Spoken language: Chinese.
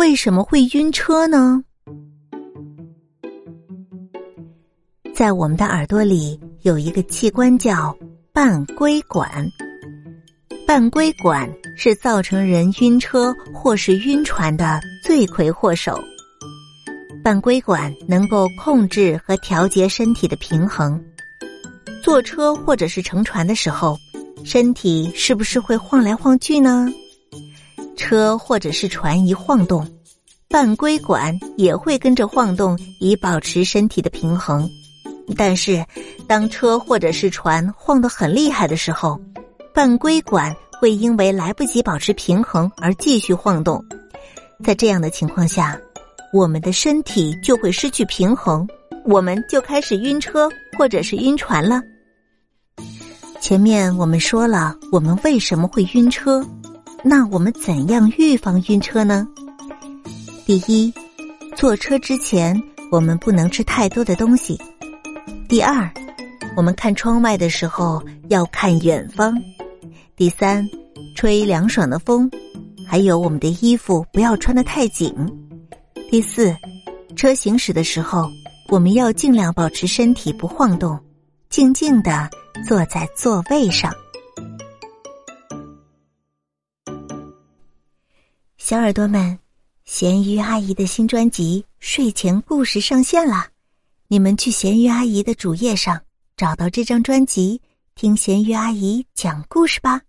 为什么会晕车呢？在我们的耳朵里有一个器官叫半规管，半规管是造成人晕车或是晕船的罪魁祸首。半规管能够控制和调节身体的平衡。坐车或者是乘船的时候，身体是不是会晃来晃去呢？车或者是船一晃动，半规管也会跟着晃动，以保持身体的平衡。但是，当车或者是船晃得很厉害的时候，半规管会因为来不及保持平衡而继续晃动。在这样的情况下，我们的身体就会失去平衡，我们就开始晕车或者是晕船了。前面我们说了，我们为什么会晕车？那我们怎样预防晕车呢？第一，坐车之前我们不能吃太多的东西。第二，我们看窗外的时候要看远方。第三，吹凉爽的风，还有我们的衣服不要穿得太紧。第四，车行驶的时候，我们要尽量保持身体不晃动，静静的坐在座位上。小耳朵们，咸鱼阿姨的新专辑《睡前故事》上线了。你们去咸鱼阿姨的主页上找到这张专辑，听咸鱼阿姨讲故事吧。